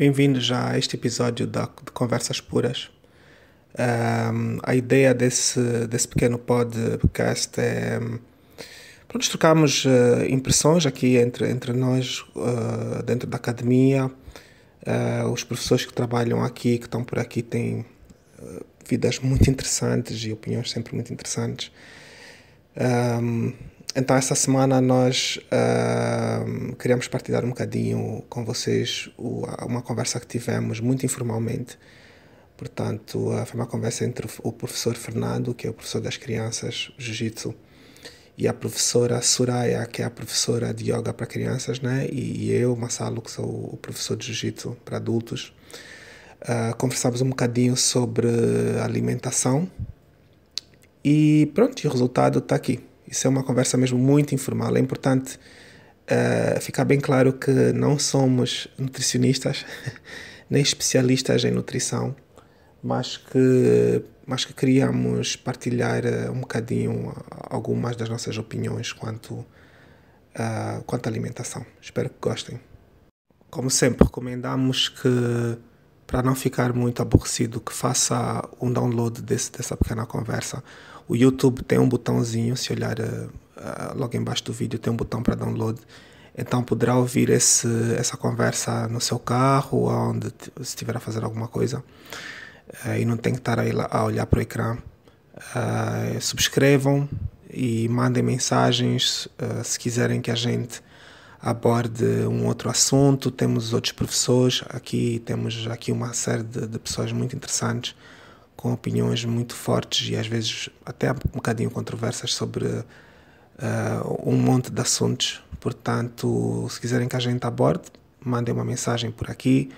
Bem-vindos a este episódio da, de Conversas Puras. Um, a ideia desse, desse pequeno podcast é para trocarmos uh, impressões aqui entre, entre nós, uh, dentro da academia. Uh, os professores que trabalham aqui, que estão por aqui, têm vidas muito interessantes e opiniões sempre muito interessantes. Um, então, essa semana nós uh, queríamos partilhar um bocadinho com vocês o, uma conversa que tivemos muito informalmente. Portanto, uh, foi uma conversa entre o professor Fernando, que é o professor das crianças, Jiu-Jitsu, e a professora Suraya, que é a professora de yoga para crianças, né? e, e eu, Massalo, que sou o professor de Jiu-Jitsu para adultos. Uh, conversamos um bocadinho sobre alimentação e pronto, o resultado está aqui. Isso é uma conversa mesmo muito informal. É importante uh, ficar bem claro que não somos nutricionistas, nem especialistas em nutrição, mas que, mas que queríamos partilhar uh, um bocadinho algumas das nossas opiniões quanto, uh, quanto à alimentação. Espero que gostem. Como sempre, recomendamos que, para não ficar muito aborrecido, que faça um download desse, dessa pequena conversa o YouTube tem um botãozinho, se olhar uh, uh, logo embaixo do vídeo, tem um botão para download. Então poderá ouvir esse, essa conversa no seu carro ou onde estiver a fazer alguma coisa uh, e não tem que estar a, a olhar para o ecrã. subscrevam e mandem mensagens se quiserem que a gente aborde um outro assunto. Temos outros professores aqui, temos aqui uma série de, de pessoas muito interessantes com opiniões muito fortes e às vezes até um bocadinho controversas sobre uh, um monte de assuntos. Portanto, se quiserem que a gente aborde, mandem uma mensagem por aqui,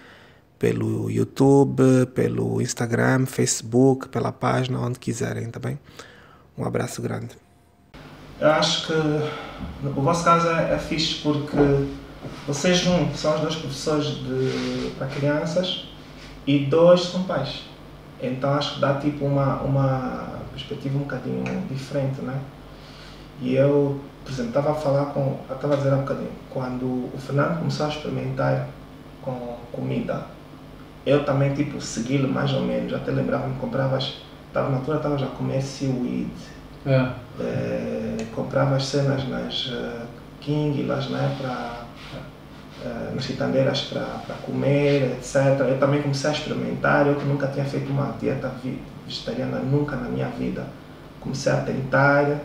pelo YouTube, pelo Instagram, Facebook, pela página, onde quiserem, tá bem? Um abraço grande. Eu acho que o vosso caso é, é fixe porque vocês, um, são os dois professores de, para crianças e dois são pais. Então acho que dá tipo uma, uma perspectiva um bocadinho diferente, né? E eu, por exemplo, estava a falar com, estava a dizer há um bocadinho, quando o Fernando começou a experimentar com comida, eu também tipo segui-lo mais ou menos, até lembrava-me, comprava as, estava na altura estava já a comer seaweed, é. É, comprava as cenas nas uh, King, lá né, para uh, nas quitandeiras para comer, etc. Eu também comecei a experimentar, eu que nunca tinha feito uma dieta vegetariana nunca na minha vida. Comecei a tentar,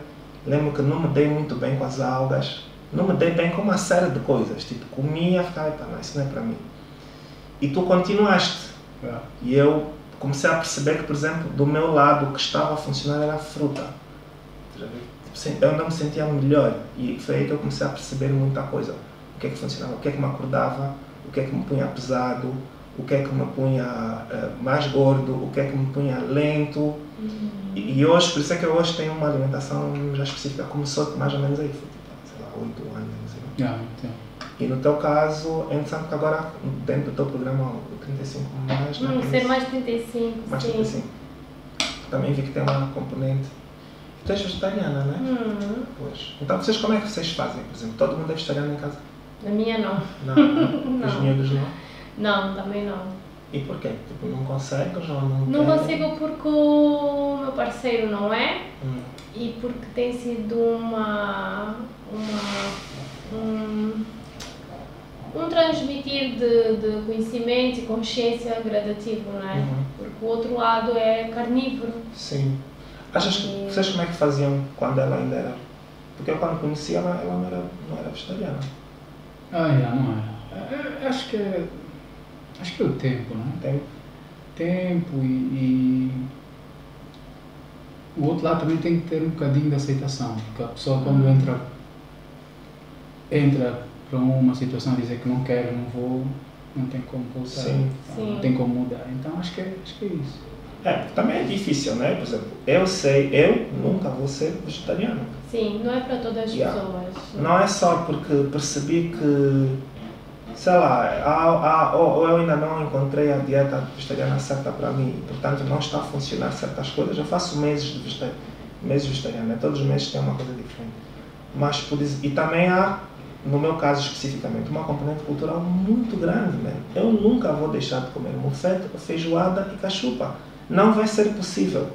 lembro que não me dei muito bem com as algas, não me dei bem com uma série de coisas, tipo comia, ficava, não, isso não é para mim. E tu continuaste. É. E eu comecei a perceber que, por exemplo, do meu lado o que estava a funcionar era a fruta. Eu não me sentia melhor e foi aí que eu comecei a perceber muita coisa o que é que funcionava, o que é que me acordava, o que é que me punha pesado, o que é que me punha uh, mais gordo, o que é que me punha lento. Uhum. E, e, hoje, por isso é que eu hoje tenho uma alimentação já específica. Começou mais ou menos aí, foi tipo, sei lá, 8 anos, não sei. Ah, E no teu caso, é interessante que agora, dentro do teu programa, o 35 mais. Hum, ser mais 35. Mais sim. 35. Também vi que tem uma componente. Tu és vegetariana, não é? Uhum. Pois. Então, vocês como é que vocês fazem? Por exemplo, todo mundo é vegetariano em casa? A minha não. Não, não. Os miúdos não? Não, também não. E porquê? Tipo, não consegues ou não Não consigo porque o meu parceiro não é hum. e porque tem sido uma... uma um, um transmitir de, de conhecimento e consciência gradativo, não é? Uhum. Porque o outro lado é carnívoro. Sim. Achas que, e... vocês como é que faziam quando ela ainda era? Porque eu quando conhecia ela, ela não era, não era vegetariana. Ah, é, não é. é, é acho que é. Acho que é o tempo, né? Tempo. Tempo e, e, O outro lado também tem que ter um bocadinho de aceitação. Porque a pessoa quando uhum. entra. Entra para uma situação dizer que não quero, não vou, não tem como voltar. Sim. Então, Sim. Não tem como mudar. Então acho que é, acho que é isso. É, também é difícil, né? Por exemplo, eu sei, eu nunca vou ser vegetariano. Sim, não é para todas as yeah. pessoas. Não é só porque percebi que, sei lá, há, há, ou eu ainda não encontrei a dieta vegetariana certa para mim, portanto não está a funcionar certas coisas. Eu faço meses de vegetariano, meses vegetariano, né? todos os meses tem uma coisa diferente. Mas, por, e também há no meu caso especificamente, uma componente cultural muito grande. Né? Eu nunca vou deixar de comer mufete, feijoada e cachupa. Não vai ser possível.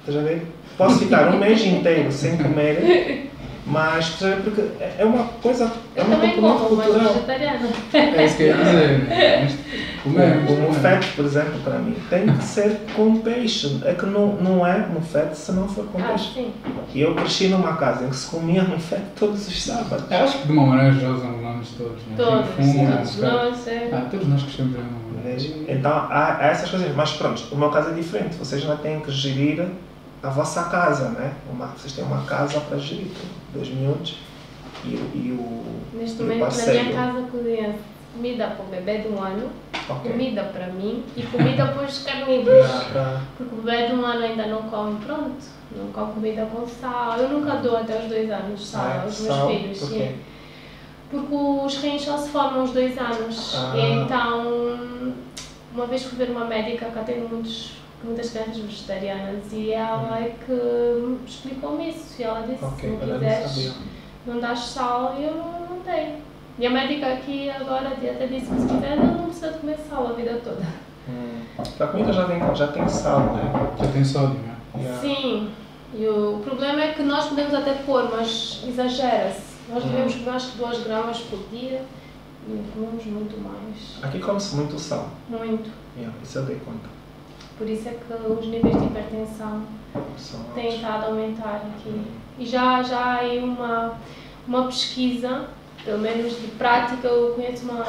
Estás a ver? Posso ficar um mês inteiro sem comer mas, porque é uma coisa. É uma também como, mas vegetariana. É isso que eu ia dizer. O, o mufete, por exemplo, para mim, tem que ser com peixe. É que não, não é mufete se não for com ah, peixe. Sim. E eu cresci numa casa em que se comia mufete todos os sábados. Eu acho que de uma maneira geral os angolanos todos. Né? Todos, fumo, todos nós. É. Ah, todos nós crescemos Então há, há essas coisas. Mas pronto, o meu caso é diferente. Vocês já têm que gerir a vossa casa, né? Uma, vocês têm uma casa para gerir, dois miúdos e, e o. Neste momento, na minha casa, cozinha comida para o bebê de um ano, okay. comida para mim e comida para os carnívoros. Porque o bebê de um ano ainda não come, pronto, não come comida com sal. Eu nunca dou até os dois anos sal ah, aos meus filhos. Okay. Porque os rins só se formam aos dois anos. Ah. E então, uma vez fui ver uma médica que atende muitos muitas crianças vegetarianas e ela é que explicou-me isso. E ela disse: okay, se não quiseres, não dás sal, e eu não, não tenho. E a médica aqui agora até disse que se quiser, não precisa de comer sal a vida toda. Hum. A comida já tem, já tem sal, né? Já tem sódio, né? Yeah. Sim. E o problema é que nós podemos até pôr, mas exagera-se. Nós devemos hum. comer acho que 2 gramas por dia e comemos muito mais. Aqui come-se muito sal. Muito. Yeah, isso eu dei conta. Por isso é que os níveis de hipertensão têm estado a aumentar aqui. E já, já há uma, uma pesquisa, pelo menos de prática, eu conheço uma,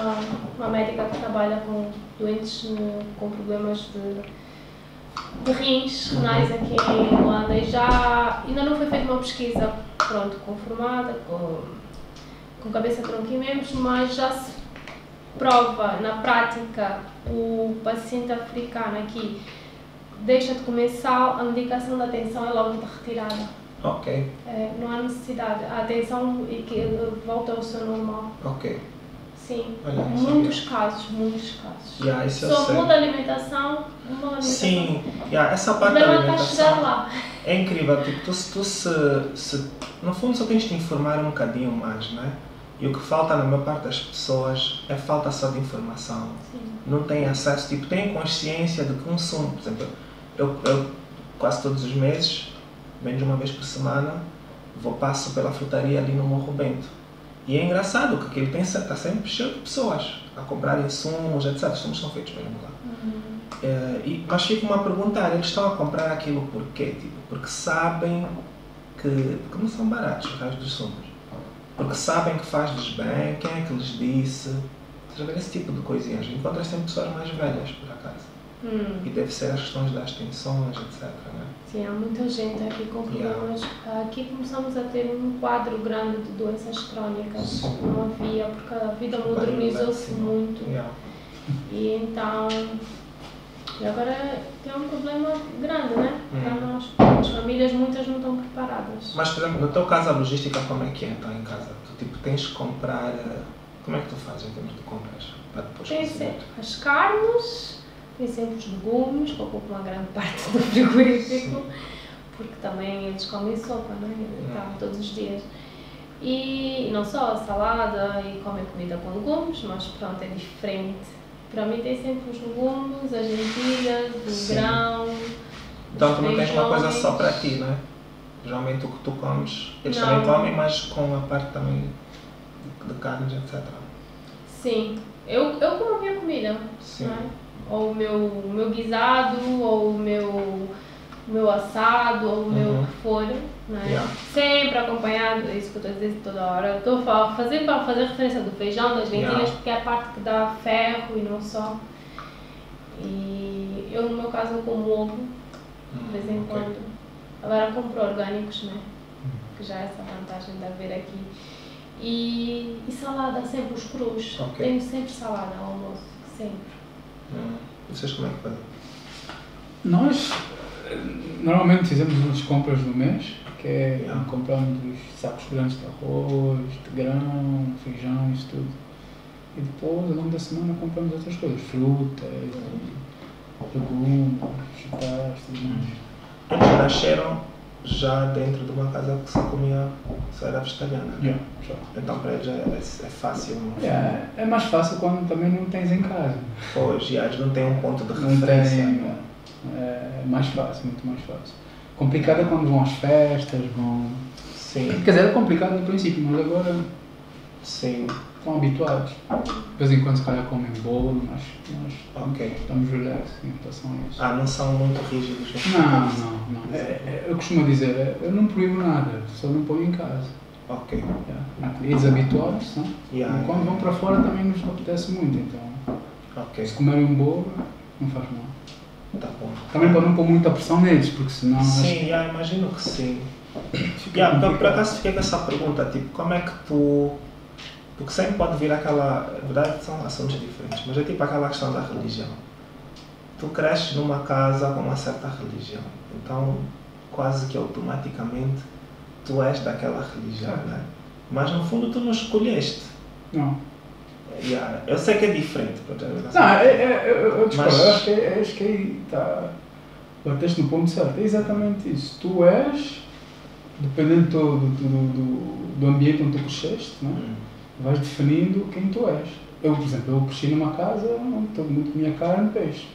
uma médica que trabalha com doentes com problemas de, de rins renais uhum. aqui em Holanda e já ainda não foi feita uma pesquisa pronto, conformada, com, com cabeça, tronco e membros, mas já se prova na prática o paciente africano aqui deixa de comer sal, a medicação da atenção é logo retirada. Ok. É, não há necessidade. A atenção e que volta ao seu normal. Ok. Sim. Olha, muitos casos, muitos casos. Yeah, Só muda a alimentação, muda a alimentação. Sim, yeah, essa parte da alimentação é incrível. Tipo, tu, tu se, se, no fundo só tens de informar um bocadinho mais, né? E o que falta na maior parte das pessoas é falta só de informação. Sim. Não tem acesso, tipo, tem consciência de consumo. Por exemplo, eu, eu quase todos os meses, menos uma vez por semana, vou passo pela frutaria ali no Morro Bento. E é engraçado que aquele tem, está sempre cheio de pessoas a comprar insumos, etc. Os insumos são feitos mesmo lá. Uhum. É, e, mas fico uma a perguntar, eles estão a comprar aquilo por quê? Tipo, porque sabem que, porque não são baratos os raios dos insumos. Porque sabem que faz-lhes bem, quem é que lhes disse? Esse tipo de coisinhas. Encontras sempre pessoas mais velhas, por acaso. Hum. E deve ser as questões das tensões, etc. Né? Sim, há muita gente aqui com problemas. Yeah. Aqui começamos a ter um quadro grande de doenças crónicas. Sim. Não havia, porque a vida modernizou-se muito. Yeah. E então. E agora tem um problema grande, né? Hum. Para nós. As famílias, muitas não estão preparadas. Mas, por exemplo, no teu caso, a logística, como é que é então em casa? Tu tipo, tens que comprar. Eh, como é que tu fazes em termos de compras? Para depois tem as carnes tem sempre os legumes, que ocupam uma grande parte do frigorífico, porque também eles comem sopa, não é? Tá, todos os dias. E, não só a salada e comem comida com legumes, mas pronto, é diferente. Para mim tem sempre os legumes, as lentilhas, o Sim. grão. Então tu não tens uma coisa só para ti, não é? Geralmente o que tu comes, eles não. também comem, mas com a parte também de, de carnes, etc. Sim, eu, eu como a minha comida. Sim. Não é? Ou o meu, meu guisado, ou o meu, meu assado, ou o meu uhum. que for, né? Yeah. Sempre acompanhado, é isso que eu estou dizendo toda hora. Estou a fazer para fazer referência do feijão, das lentilhas, yeah. porque é a parte que dá ferro e não só. E eu, no meu caso, eu como ovo, de vez em hum, quando. Okay. Agora compro orgânicos, né? Hum. Que já é essa vantagem de haver aqui. E, e salada, sempre os crus. Okay. Tenho sempre salada ao almoço, sempre. Vocês como é que fazem? Nós normalmente fizemos umas compras no mês, que é yeah. compramos sacos grandes de arroz, de grão, feijão, isso tudo. E depois, ao longo da semana, compramos outras coisas, frutas, legumes, vegetais, tudo mais. Nasceram já dentro de uma casa que só comia, só era vegetariana. Yeah. Então para eles é, é, é fácil. Yeah, é mais fácil quando também não tens em casa. Pois, e eles não têm um ponto de Não referência. tem. É mais fácil, muito mais fácil. Complicado é quando vão às festas, vão. Sim, Quer dizer, é complicado no princípio, mas agora sim, estão habituados. De vez em quando se calhar comem bolo, mas nós ok. estamos relax em relação a isso. Ah, não são muito rígidos. Não, não, não. É, é, eu costumo dizer, é, eu não proíbo nada, só não ponho em casa. Ok. Yeah. Eles habituados, não? Yeah, E quando vão para fora também nos apetece muito, então Ok, se comerem um bolo, não faz mal. tá bom. Também para não pôr muita pressão neles, porque senão Sim, yeah, imagino que sim. Yeah, por acaso fiquei com essa pergunta, tipo, como é que tu. Porque sempre pode vir aquela. Na verdade são assuntos diferentes, mas é tipo aquela questão da religião. Tu cresces numa casa com uma certa religião, então quase que automaticamente tu és daquela religião, Certo. né? Mas no fundo tu não escolheste. Não. Yeah, eu sei que é diferente, é- Não, é, é, eu, eu discordo. Mas- Eu acho que, é- acho que aí está. Bateste no ponto certo. É exatamente isso. Tu és, dependendo do, do, do, do ambiente onde tu cresceste, não é? Hum, vais definindo quem tu és. Eu, por exemplo, eu cresci numa casa onde todo mundo comia carne e peixe.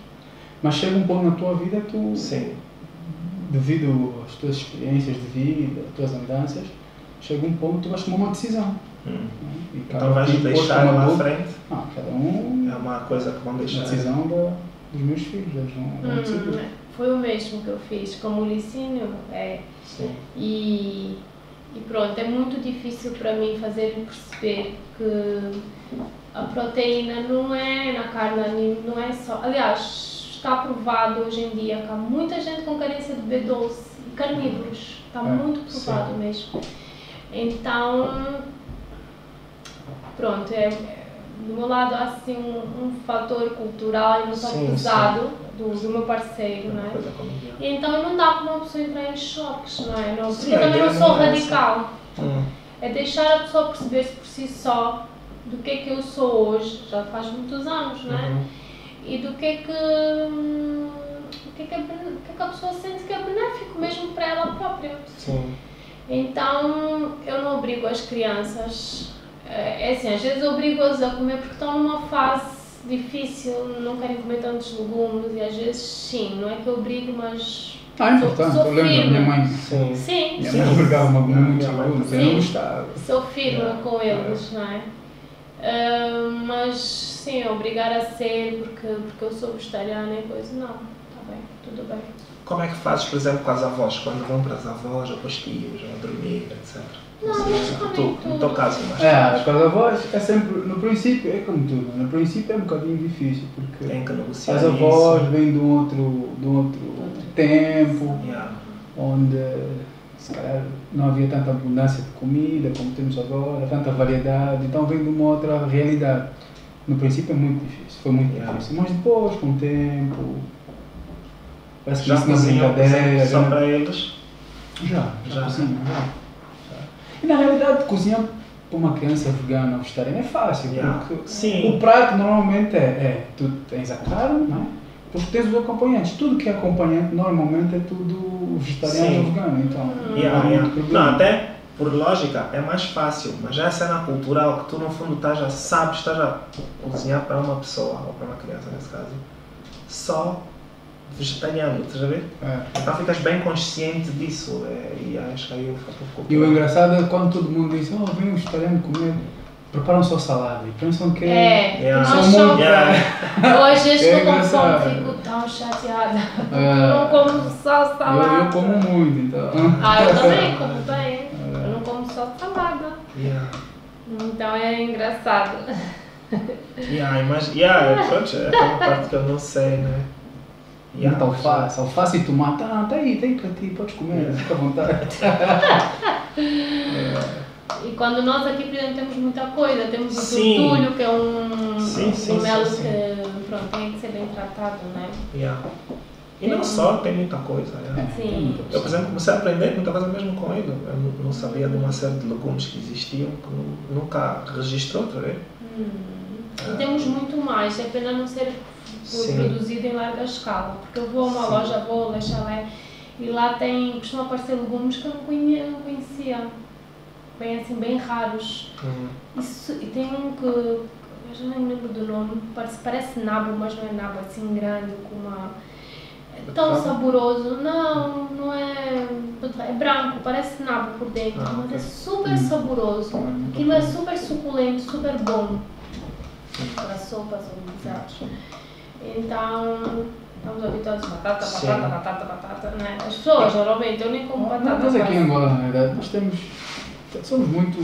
Mas chega um ponto na tua vida tu, Sim, devido às tuas experiências de vida, às tuas andanças, chega um ponto que tu vais tomar uma decisão. hum. não é? E Então cada vais um, deixar lá à frente, Não, cada um é uma coisa que vão a deixar. decisão da, dos meus filhos, eles vão, vão. Hum, foi o mesmo que eu fiz como o Licínio. É, Sim. e, e pronto, é muito difícil para mim fazer perceber que a proteína não é na carne, não é só. Aliás, está provado hoje em dia que há muita gente com carência de B12 e carnívoros. Está É, muito provado mesmo. Então, pronto, é, é- do meu lado há assim um, um fator cultural e não Sim, pesado do, do meu parceiro, não é? E então não dá para uma pessoa entrar em choques, não é? Não, Sim, porque eu a também não sou não é essa. radical. Hum, É deixar a pessoa perceber-se por si só do que é que eu sou hoje, já faz muitos anos, não é? uhum. E do que é que, hum, o que, é que, é que é que a pessoa sente que é benéfico mesmo para ela própria. Sim. Então eu não obrigo as crianças, é é assim, às vezes obrigo-as a comer porque estão numa fase difícil, não querem comer tantos legumes e às vezes sim, não é que eu obrigo, mas Ah, é importante. Sou eu lembro da firme. minha mãe. Sim. sim, Minha Sim. mãe obrigava-me a comer muitos legumes, eu não gostava. sou firme Yeah. com eles, não é? Ah, mas sim, obrigar a ser porque, porque eu sou vegetariana e coisa, não, está bem, tudo bem. Como é que fazes, por exemplo, com as avós? Quando vão para as avós ou para os tios, ou a dormir, etc. Não, tu, no teu caso, mas É, com as avós é sempre, no princípio, é como tudo, no princípio é um bocadinho difícil, porque tem que negociar as avós isso. vêm de um outro, de um outro tempo, Yeah. onde se calhar não havia tanta abundância de comida como temos agora, tanta variedade, então vem de uma outra realidade. No princípio é muito difícil, foi muito Yeah. difícil, mas depois, com o tempo, parece que Já isso cozinham, por exemplo, brincadeira. só já- para eles? Já, já, Já. já. Já. E na realidade, cozinhar para uma criança vegana ou vegetariana é fácil, Yeah. porque Sim. o prato normalmente é, é, tu tens a carne, não é? Depois tens os acompanhantes. Tudo que é acompanhante normalmente é tudo vegetariano Sim. ou vegano, então não Yeah, há muito yeah. Não, até por lógica é mais fácil, mas já é cena cultural que tu no fundo estás a, sabes, estás a cozinhar para uma pessoa, ou para uma criança nesse caso, só vegetariano, estás a ver? É. Então ficas bem consciente disso é, e acho que aí o fator cultural. E o engraçado é quando todo mundo diz, oh, vem um vegetariano comer, preparam só salada e pensam que É, Yeah. nós são muito... Yeah. Eu às vezes É estou com fome engraçado. fico tão chateada. É. Não como só salada. Eu, eu como muito, então. Ah, eu também como bem. Eu não como só salada. Yeah. Então é engraçado. Yeah, mas yeah, pronto, é aquela parte que eu não sei, né? Muita mas- alface, alface e tomate, ah, tá aí, aí para ti, podes comer, Yeah. fica à vontade. E quando nós aqui, por exemplo, temos muita coisa, temos o Sim. tutulho, que é um Sim, sim, melo sim, sim. que pronto, tem que ser bem tratado, né? Yeah. E não só, tem muita coisa. yeah. É, Sim. tem muita Eu, por exemplo, comecei a aprender muita coisa mesmo com ele. Eu não- sabia de uma série de legumes que existiam que nu- nunca registrou, tá vendo? Hum. E temos muito mais, é pena não ser Sim. produzido em larga escala. Porque eu vou a uma Sim. loja, vou Lexalé E lá tem, costuma aparecer legumes que eu não conhe- não conhecia. Bem assim, bem raros. Hum. Isso, e tem um que, eu já nem lembro do nome, parece, parece nabo, mas não é nabo, assim grande, com uma... É tão saboroso. Não, não é... É branco, parece nabo por dentro, Ah, mas é super Hum. saboroso. Hum. Aquilo é super suculento, super bom. Para sopas ou guisados. Então, estamos habituados a batata, Sim. batata, batata, batata, né? As pessoas, geralmente, eu nem como batata. Nós aqui em. Angola, na verdade, nós temos. Somos muito.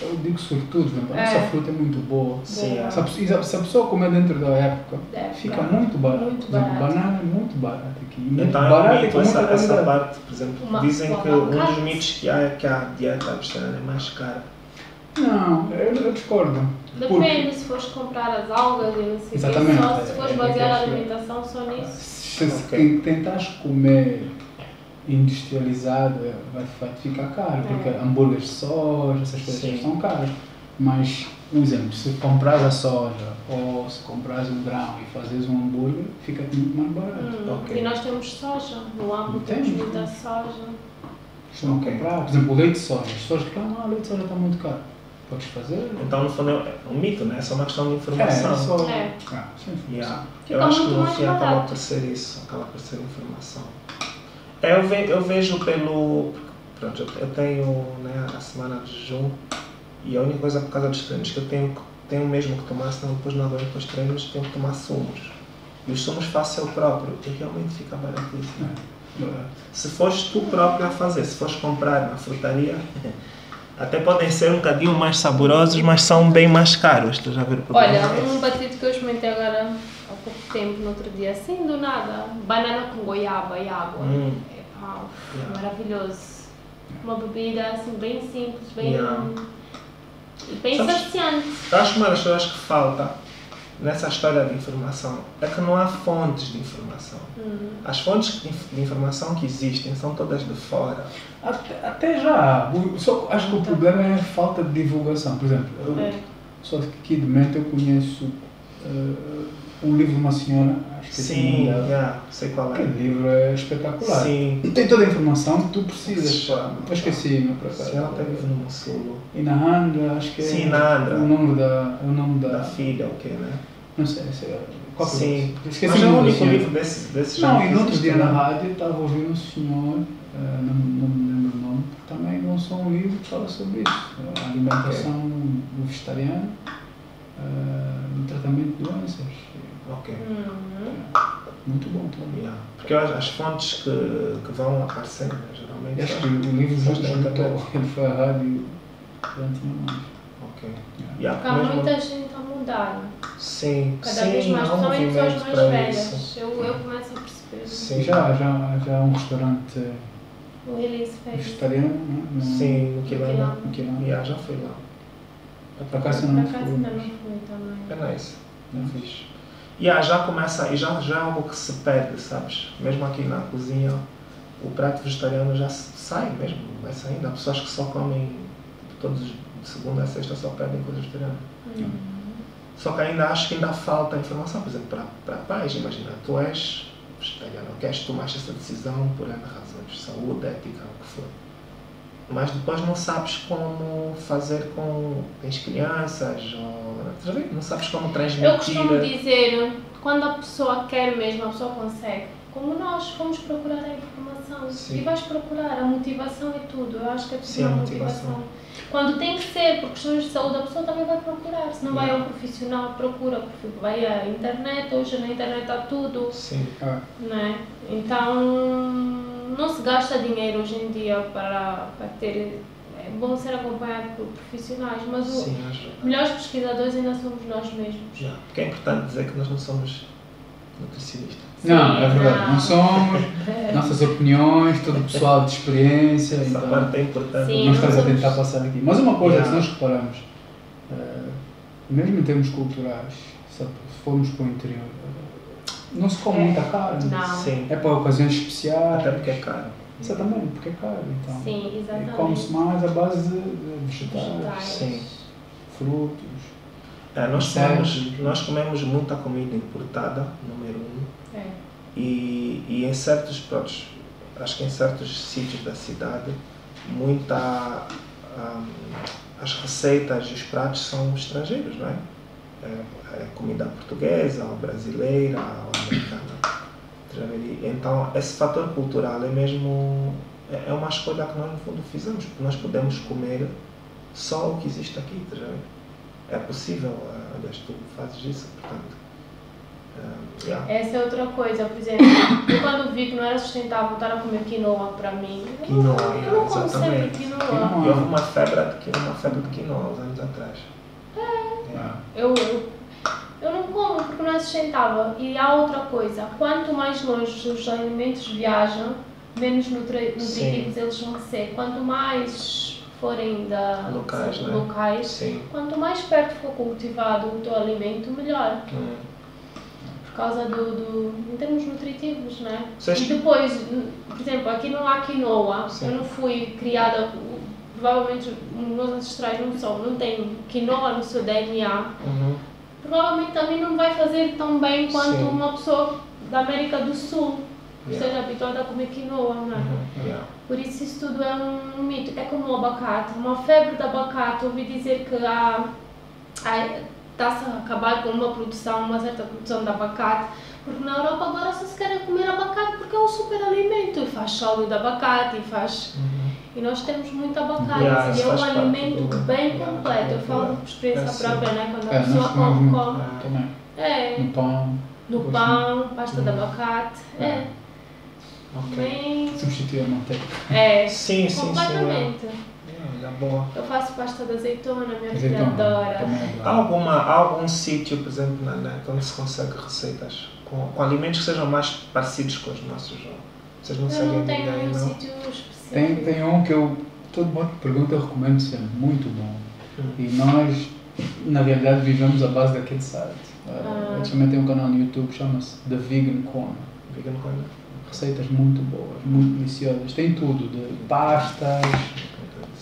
Eu digo sortudos, né? a nossa É. fruta é muito boa. Sim, é. Se a, pessoa- se a pessoa comer dentro da época, É, fica muito barato. Muito Por exemplo, barato. banana é muito barata aqui. Muito Então é barata um e mito essa, essa parte, por exemplo, Uma- dizem uma que um dos mitos que há é que a dieta vegetariana é mais cara. Não, eu, eu discordo. Depende se fores comprar as algas e não sei o quê, Exatamente. só se fores É, é, basear a é, é. alimentação só nisso. Se, se tentares comer industrializado, vai, vai te ficar caro, É. porque hambúrgueres de soja, essas coisas Sim. são caras. Mas, por exemplo, se compras a soja ou se compras um grão e fazes um hambúrguer, fica muito mais barato. Hum, Ok. E nós temos soja, no âmbito temos Temos. muita soja. Costumam Ok. comprar, por exemplo, o leite de soja. As pessoas reclamam, ah, o leite de soja está muito caro. Podes fazer? Então, no fundo, é um mito, né? É só uma questão de informação. é só... É. Ah, sem informação. Yeah. Eu acho que no fim acaba por ser isso, acaba por ser informação. É, eu, ve, eu vejo pelo. Pronto, eu, tenho né, a semana de jejum e a única coisa por causa dos treinos que eu tenho, tenho mesmo que tomar, senão depois não aguento com os treinos, tenho que tomar sumos. E os sumos faço eu próprio e realmente fica baratíssimo. É. Se fores tu próprio a fazer, se fores comprar na frutaria, até podem ser um bocadinho mais saborosos, mas são bem mais caros. Estás a ver o problema? Olha, é um batido que eu experimentei agora há pouco tempo, no outro dia, assim do nada, banana com goiaba e água. Hum. Epá, Yeah. maravilhoso. Uma bebida assim bem simples, bem, Yeah. e bem Sabes- saciante. Acho uma das coisas que falta nessa história de informação é que não há fontes de informação. Hum. As fontes de inf- de informação que existem são todas de fora. Até, até já. O- Só, acho que o problema é a falta de divulgação. Por exemplo, eu, É. só que aqui de mente eu conheço eh, um livro de uma senhora, acho que é Sim, dela. yeah, sei qual é. Aquele livro é espetacular. Sim. E tem toda a informação que tu precisas. Eu esqueci, meu por acaso. Se ela teve no Mussulo, E na Andra, acho que é. Sim, na Andra. O nome da. O nome da. da filha, o quê, né? Não sei, sei lá. Qual que é Sim. o- Esqueci Mas é o o único livro desse, desse Não, e no outro que dia existe, na né? rádio estava ouvindo um senhor, eh, não, não me lembro o nome, que também lançou um livro que fala sobre isso. eh, A alimentação do vegetariano, eh, no tratamento de doenças. Ok. Uhum. Muito bom também. Yeah. Porque acho- as fontes que, que vão aparecendo, né, geralmente. Acho que o livro juntou, foi à rádio durante anos. Ok. Yeah. Yeah, Porque há mesmo- muita gente a mudar. Sim, Cada sim, vez mais, principalmente pessoas mais para velhas. Eu, eu começo a perceber. Sim. Já, já, já há um restaurante O Release fez. vegetariano, né? Sim, no. Quilano. no Quilano. Yeah, já fui lá. Por acaso eu Por não acaso fui, ainda não fui também. É nice. É fixe. Yeah, já começa, e já, já é algo que se perde, sabes? Mesmo aqui na cozinha, o prato vegetariano já sai mesmo, vai saindo. Há pessoas que só comem todos de segunda a sexta só pedem coisa vegetariana. Uhum. Só que ainda acho que ainda falta informação, por exemplo, para, para pais, imagina, tu és vegetariano, queres tomar essa decisão por N razões, saúde, ética, o que for. Mas depois não sabes como fazer com. Tens crianças, ou. Estás a? Não sabes como transmitir. Eu costumo dizer, quando a pessoa quer mesmo, a pessoa consegue. Como nós fomos procurar a informação. Sim. E vais procurar a motivação e tudo. Eu acho que é preciso Sim, a motivação. motivação. Quando tem que ser, por questões de saúde, a pessoa também vai procurar. Se não vai Yeah. ao profissional, procura. Porque vai à internet, hoje na internet está tudo. Sim, Ah, né? Então, não se gasta dinheiro hoje em dia para, para ter. É bom ser acompanhado por profissionais, mas os sim, melhores pesquisadores ainda somos nós mesmos. Já. Porque é importante dizer que nós não somos nutricionistas. Não, é verdade, não. não somos, nossas opiniões, todo o pessoal de experiência, Essa então parte é importante. Sim. nós estamos a tentar passar aqui. Mas uma coisa Yeah. que nós reparamos, eh, mesmo em termos culturais, se se formos para o interior, eh, não se come É. muita carne. Não. Sim, É para ocasiões especiais. até porque é caro. Exatamente, porque é caro. Então. Sim, E exatamente. come-se mais à base de, de vegetais, Vegetais. Sim. frutos. É, nós, comemos, nós comemos muita comida importada, número um. É. E, e em certos pratos, acho que em certos sítios da cidade, muita. Um, as receitas e os pratos são estrangeiros, não é? É, é comida portuguesa, ou brasileira, ou americana. Então, esse fator cultural é mesmo. É, é uma escolha que nós, no fundo, fizemos, porque nós podemos comer só o que existe aqui. É possível, eh, aliás, tu fazes isso, portanto. Uh, yeah. Essa é outra coisa, por exemplo, eu quando vi que não era sustentável estar a comer quinoa para mim, quinoa, eu não como sempre quinoa. quinoa. E houve uma febre de, uma febre de quinoa uns anos atrás. É. Yeah. Eu, eu, eu não como porque não é sustentável. E há outra coisa, quanto mais longe os alimentos viajam, menos nutritivos eles vão ser. Quanto mais forem da, locais, né? locais quanto mais perto for cultivado o teu alimento, melhor. Hum. Por causa do, do. em termos nutritivos, né? E depois, por exemplo, aqui não há quinoa, Sim. eu não fui criada. Provavelmente meus ancestrais não são, não tem quinoa no seu DNA. Uhum. Provavelmente também não vai fazer tão bem quanto Sim. uma pessoa da América do Sul yeah. esteja habituada a comer quinoa, né? Uhum. Yeah. Por isso isso tudo é um mito. É como o abacate. Uma febre de abacate. Ouvi dizer que há, está-se a acabar com uma produção, uma certa produção de abacate. Porque na Europa agora só se quer comer abacate porque é um super alimento. E faz sólido de abacate e faz... Uhum. E nós temos muito abacate. Yeah, e é um alimento do... bem completo. Eu falo por experiência é própria, né? Quando a é, pessoa come... come é. No pão. No pão, pasta de abacate. é. é. Okay. Bem... Substituir a manteiga. É, sim, sim, completamente. Sim, é. é boa. Eu faço pasta de azeitona, minha filha adora. Há, alguma, há algum sítio, por exemplo, na net onde se consegue receitas com, com alimentos que sejam mais parecidos com os nossos? Vocês não não tenho ninguém, não? sítio específico. Tem, tem um que eu, todo mundo que pergunta, eu recomendo sempre, muito bom. Hum. E nós, na realidade, vivemos a base daquele site. Ah. Eu também tenho um canal no YouTube que chama-se The Vegan Corner. Vegan Corner? receitas muito boas, muito deliciosas. Tem tudo, de pastas,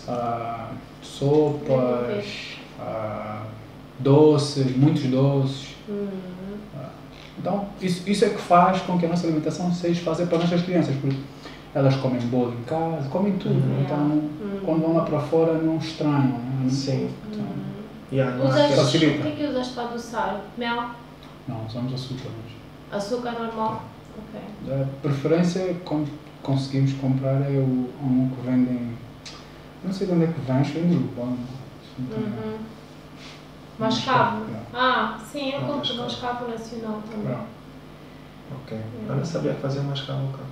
uh, sopas, uh, doces, muitos doces. Uhum. Então, isso, isso é que faz com que a nossa alimentação seja fazer para as nossas crianças, porque elas comem bolo em casa, comem tudo. Uhum. Então, uhum. quando vão lá para fora, não estranham. Né? Sim. Então, yeah, usas, o que é que usas para adoçar? Mel? Não, usamos açúcar. Mas... Açúcar normal? Okay. A preferência, quando conseguimos comprar, é o, um que vendem. Não sei de onde é que vem, acho que vem do Urbano. Uhum. Mascavo. Ah, sim, eu compro mascavo nacional também. Ok. Eu não sabia fazer mascavo cá.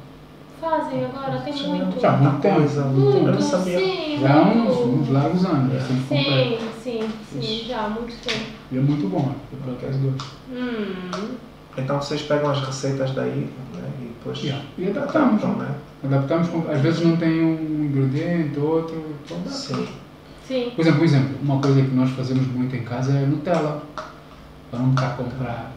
Fazem agora, tem muito. Já há muito tempo. Muito, eu não sabia. Sim, já há uns, uns largos anos. É. Sim, sim, sim, sim, já há muito tempo. E é muito bom, eu por acaso gosto. Hum. Então vocês pegam as receitas daí né, e depois yeah. e adaptamos. Adaptam, né? Adaptamos, com, às vezes não tem um ingrediente, outro. Sim. Sim. Por exemplo, por exemplo, uma coisa que nós fazemos muito em casa é Nutella. Para não estar a comprar.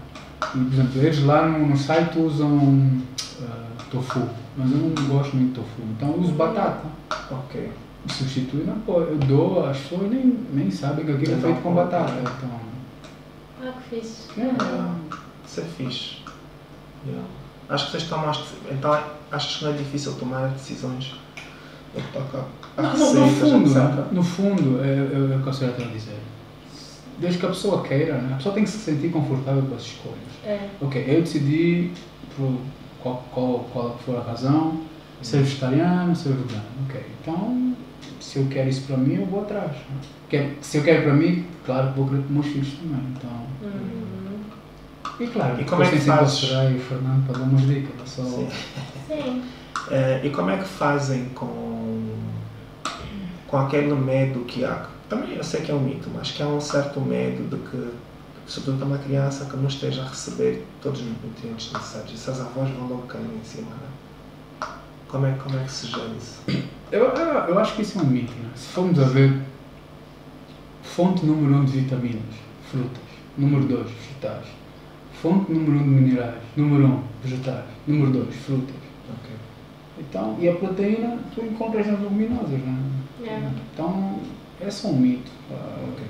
E, por exemplo, eles lá no, no site usam uh, tofu, mas eu não gosto muito de tofu, então eu uso batata. Ok. Substitui na pô, eu dou, as pessoas nem, nem sabem que aquilo é feito com batata. Então, ah, que fixe. É, é. Isso é fixe. Yeah. Acho que vocês tomam. Então, achas que não é difícil tomar decisões a não, no fundo, no fundo, é, é, é o que eu estou a dizer. Desde que a pessoa queira, né? a pessoa tem que se sentir confortável com as escolhas. É. Ok, eu decidi, por qual, qual, qual for a razão, ser vegetariano, ser vegano. Ok, então, se eu quero isso para mim, eu vou atrás. Né? Se eu quero para mim, claro que vou querer para meus filhos também. Então, uhum. E claro, e como é que fazes? O Fernando para dar umas dicas. Só... Sim. Sim. É, e como é que fazem com, com aquele medo que há? Também eu sei que é um mito, mas que há um certo medo de que, sobretudo uma criança, que não esteja a receber todos os nutrientes necessários. E se as avós vão logo cair em cima, né? Como é, como é que se gera isso? Eu, eu, eu acho que isso é um mito. Né? Se formos a ver, fonte número um de vitaminas, frutas. Número dois, vegetais Fonte número 1 um de minerais, número 1, um, vegetais, número 2, frutas. Okay. Então, e a proteína tu encontras nas leguminosas, não é? Yeah. Então, é só um mito. Ah, okay.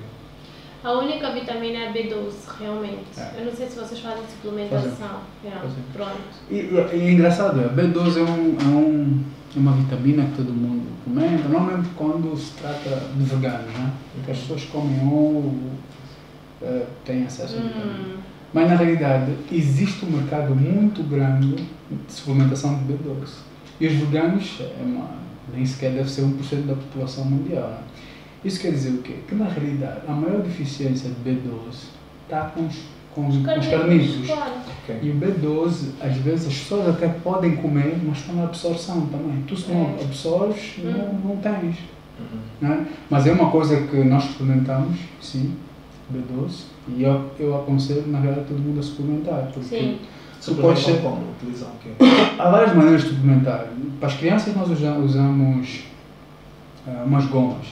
A única vitamina é B12, realmente. É. Eu não sei se vocês fazem suplementação. Yeah. Pronto. E, e- é engraçado, a B12 é, um, é um, é uma vitamina que todo mundo comenta, normalmente quando se trata de veganos, né? Porque as pessoas comem ovo, eh, têm acesso a vitamina. Hum, Mas na realidade existe um mercado muito grande de suplementação de B12. E os veganos é uma, nem sequer deve ser 1% da população mundial. Né? Isso quer dizer o quê? Que na realidade a maior deficiência de B12 está com os, com, os- com os carnívoros. Claro. Ok. E o B12, às vezes as pessoas até podem comer, mas estão na absorção também. Tu se não É. absorves, não, Hum. não tens. Uhum. Não é? Mas é uma coisa que nós suplementamos, sim, B12. E eu, eu aconselho, na verdade, todo mundo a suplementar. Porque Sim. Tu podes ser- como? Quê? Há várias maneiras de suplementar. Para as crianças nós usa- usamos ah, umas gomas,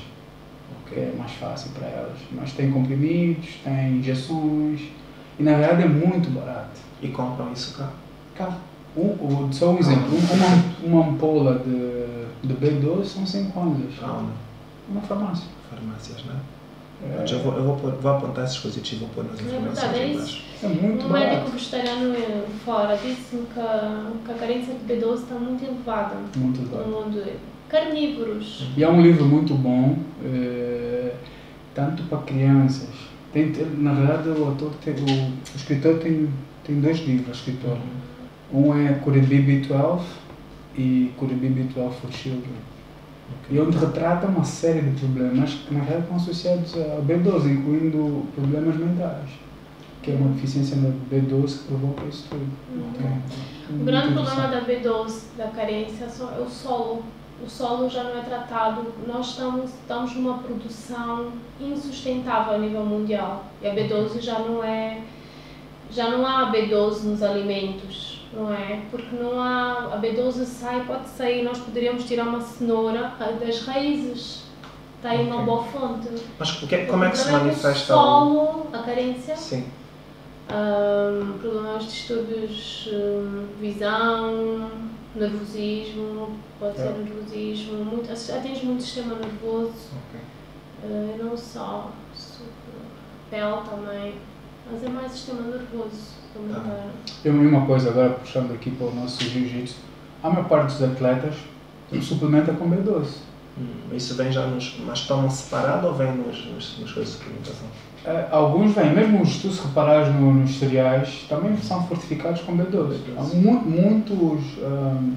que é mais fácil para elas. Mas tem comprimidos, tem injeções e na verdade é muito barato. E compram isso cá? Cá, um, o- só um exemplo, um- uma, uma ampola de, de B12 são 100 kwanzas. Aonde? Uma farmácia. Farmácias, né? É, Mas eu vou, eu vou, pôr- vou apontar esses dispositivos, vou pôr nas É informações verdade, é em isso. baixo. é muito Um médico barato. vegetariano fora disse-me que, a- que a carência de B12 está muito elevada Muito no barato. mundo. Carnívoros. E é um livro muito bom, eh, tanto para crianças. Tem, na verdade, o autor tem, o, o escritor tem, tem dois livros, escritor. Um é Kuribi B12 e Kuribi B12 for Children. E onde retrata uma série de problemas que na realidade estão associados ao B12, incluindo problemas mentais, que é uma deficiência na B12 que provoca isso tudo. Ok? O Muito grande interessante. problema da B12, da carência, só é o solo. O solo já não é tratado. Nós estamos, estamos numa produção insustentável a nível mundial. E a B12 já não é. Já não há B12 nos alimentos, não é? Porque não há. A B12 sai, pode sair. Nós poderíamos tirar uma cenoura a- das raízes. Está aí uma Ok. boa fonte. Mas o que, como é que se problema manifesta o o... solo, a carência. Sim. Ahm, problemas de distúrbios hum, visão, nervosismo, pode ser É. nervosismo, muito, atinge muito o sistema nervoso, Ok. ah, não só, pele também, mas é mais sistema nervoso. Também Tá. dá. E uma coisa agora, puxando aqui para o nosso jiu-jitsu, a maior parte dos atletas suplementa com B12. Hum, isso vem já nos... Mas tomam separado ou vem nos, nos, nos coisas de suplementação? Eh, Alguns vêm, mesmo os, tu se reparares no- nos cereais, também são fortificados com B12. Há mu- muitos, ahm,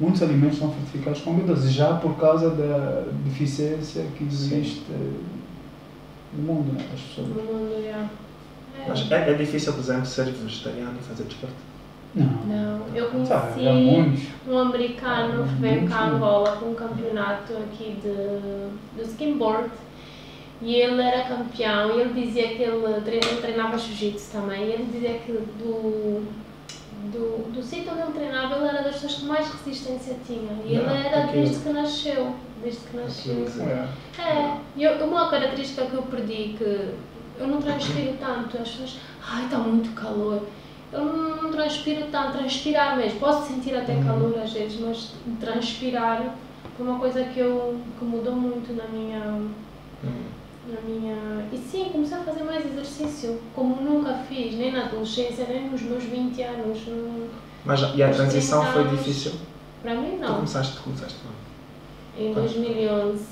muitos alimentos são fortificados com B12, já por causa da deficiência que existe no mundo, né, das pessoas. No mundo, já. É. Mas é, é difícil, por exemplo, ser vegetariano e fazer desporto? Não. Não, eu Sabe, conheci muitos. um americano que veio cá a. Angola para um campeonato aqui de, de skimboard e ele era campeão e ele dizia que ele, tre- ele treinava jiu-jitsu também e ele dizia que do, do, do sítio onde ele treinava ele era das pessoas que mais resistência tinha e ele Não, era desde que nasceu, desde que nasceu. Aquilo- É. É, e uma característica que eu perdi, que eu não transpiro tanto, as pessoas, ai está muito calor. Eu não, não transpiro tanto, transpirar mesmo. Posso sentir até Uhum. calor às vezes, mas transpirar foi uma coisa que, eu, que mudou muito na minha, Hum. na minha. E sim, comecei a fazer mais exercício, como nunca fiz, nem na adolescência, nem nos meus 20 anos. Não- Mas e a transição foi difícil? Para mim, Tu não. começaste, tu começaste quando? Em 2011,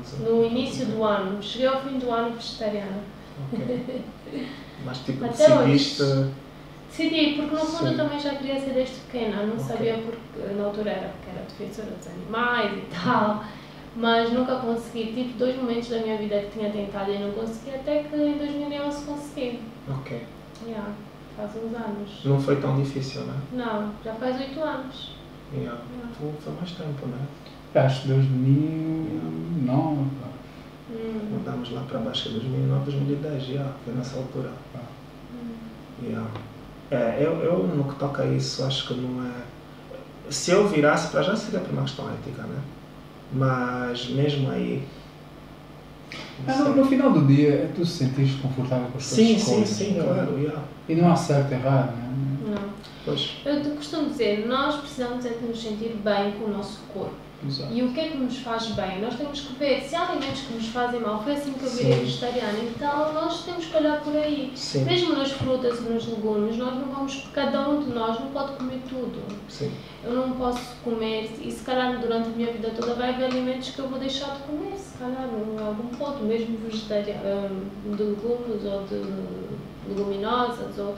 11? no início do ano, cheguei ao fim do ano vegetariana. Ok. Mas tipo, Até decidiste... Decidi, porque no fundo Sim. eu também já queria ser desde pequena, não Ok. sabia porque na altura era porque era defensora dos animais e tal, mas nunca consegui. Tive dois momentos da minha vida que tinha tentado e não consegui, até que em 2011 consegui. Ok. Yeah, faz uns anos. Não foi tão difícil, né? Não, já faz oito anos. Yeah. Yeah. Foi, foi mais tempo, né? Acho que 2009. Hum. Mudamos lá para baixo, é 2009, 2010, já, foi nessa altura. Hum. Yeah. É, eu, eu no que toca a isso, acho que não é. Se eu virasse para já seria por uma questão ética, né? Mas mesmo aí. não É, no, final do dia é tu se sentires confortável com as tuas Sim, sim, sim, claro, yeah. E não há certo e errado, né? Não. Pois. Eu te costumo dizer, nós precisamos é de nos sentir bem com o nosso corpo. Exato. E o que é que nos faz bem? Nós temos que ver se há alimentos que nos fazem mal. Foi assim que eu virei vegetariana. Então nós temos que olhar por aí. Sim, Mesmo nas frutas e nos legumes, nós não vamos, cada um de nós não pode comer tudo. sim, Eu não posso comer, e se calhar durante a minha vida toda vai haver alimentos que eu vou deixar de comer, se calhar algum ponto, mesmo vegetariano, de legumes ou de leguminosas. Ou...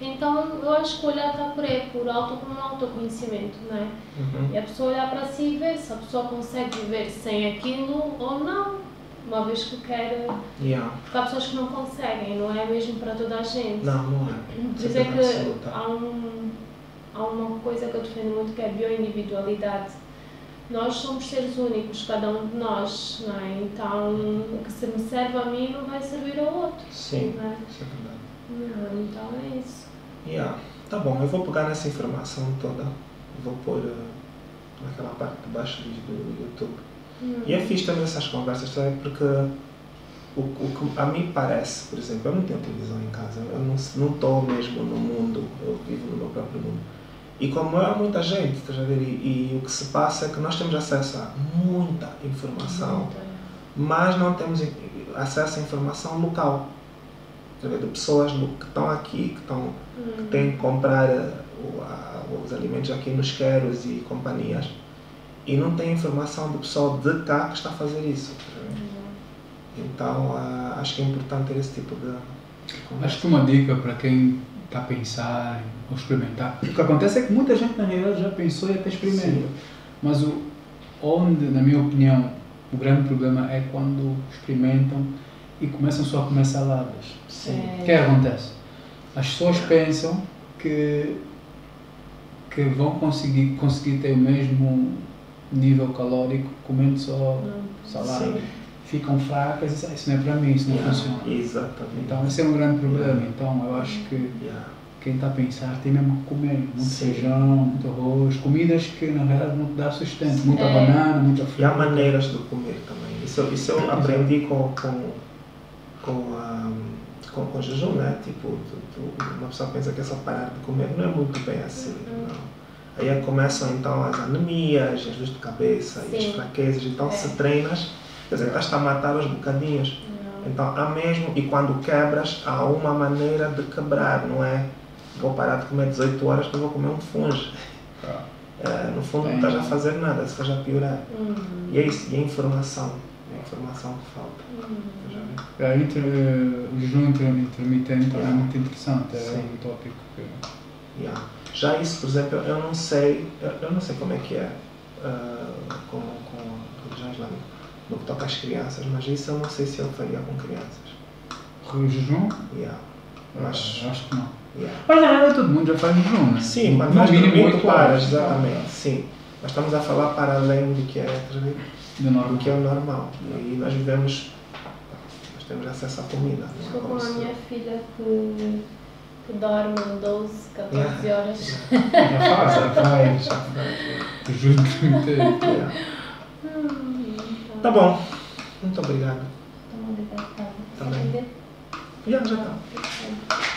Então eu acho que olhar está por aí, por auto, como um autoconhecimento, não é? uhum. E a pessoa olhar para si e ver se a pessoa consegue viver sem aquilo ou não, uma vez que quer. Yeah. Porque há pessoas que não conseguem, não é mesmo para toda a gente. Não, não é. Isso é Certeza que há, um, há uma coisa que eu defendo muito que é a bioindividualidade. Nós somos seres únicos, cada um de nós, não é? Então o que se me serve a mim não vai servir ao outro. Sim, é? isso é verdade. Não, então é isso. Yeah. Tá bom, eu vou pegar nessa informação toda, vou pôr uh, naquela parte de baixo do, YouTube. Hum. E é fixe também essas conversas, sabe? Porque o, o que a mim parece, por exemplo, eu não tenho televisão em casa, eu não não estou mesmo no mundo, eu vivo no meu próprio mundo. E como é muita gente, estás a ver? E, e o que se passa é que nós temos acesso a muita informação, mas não temos in- acesso à informação local. De pessoas lo- que estão aqui, que, estão, que Hum. têm que comprar eh, o- a- os alimentos aqui nos queros e companhias. E não tem informação do pessoal de cá que está a fazer isso. a ver? Então acho que é importante ter esse tipo de de conversa. Acho que uma dica para quem está a pensar ou experimentar. O que acontece é que muita gente na realidade já pensou e até experimenta. Sim. Mas o, onde, na minha opinião, o grande problema é quando experimentam e começam só a comer saladas. Sim. O que é que acontece? As pessoas pensam que, que vão conseguir, conseguir ter o mesmo nível calórico comendo só salada. Sim. Ficam fracas e dizem, "Ah, isso não é para mim, isso não Yeah, funciona. Exatamente. Então esse é um grande problema. Então eu acho que Yeah. quem está a pensar tem mesmo que comer muito Sim. feijão, muito arroz, comidas que na verdade não te dá sustento. Muita É. banana, muita E há fruta. maneiras de comer também. Isso, isso eu aprendi com, com, com, a, com, com o jejum, né? Tipo, tu, tu- uma pessoa pensa que é só parar de comer. Não é muito bem assim, Uhum. não. Aí é começam então as anemias, as dores de cabeça e as Sim. fraquezas. Então É. se treinas, quer dizer, estás a matar aos bocadinhos. Não. Então há mesmo, e quando quebras, há uma maneira de quebrar, não é? Vou parar de comer 18 horas que eu vou comer um funge. Tá. É, no fundo Bem, não estás a fazer nada, estás a piorar. Hum. E é isso, e a informação. É a informação que falta. Hum. A ver? É, inter, o jejum inter- intermitente é Yeah. muito interessante, é Sim. um tópico que. Yeah. Já isso, por exemplo, eu não sei, eu, não sei como é que é ah, com, com a religião islâmica no que toca às crianças, mas isso eu não sei se eu faria com crianças. O jejum? Yeah. Mas, Eu acho que não. yeah. Mas na verdade todo mundo já faz jejum, né? Sim, quando no vais mínimo dormir, tu oito paras, horas. exatamente, sim. Mas estamos a falar para além do que é, normal. do que é o normal. E nós vivemos, nós temos acesso à comida. não é Estou com a minha filha que, que dorme 12, 14 Yeah. horas. Já faz, já faz. Já faz, Jejum intermitente. yeah. Hum, Tá bom, muito obrigado. Então, obrigada. Também. Já, já está. Perfeito.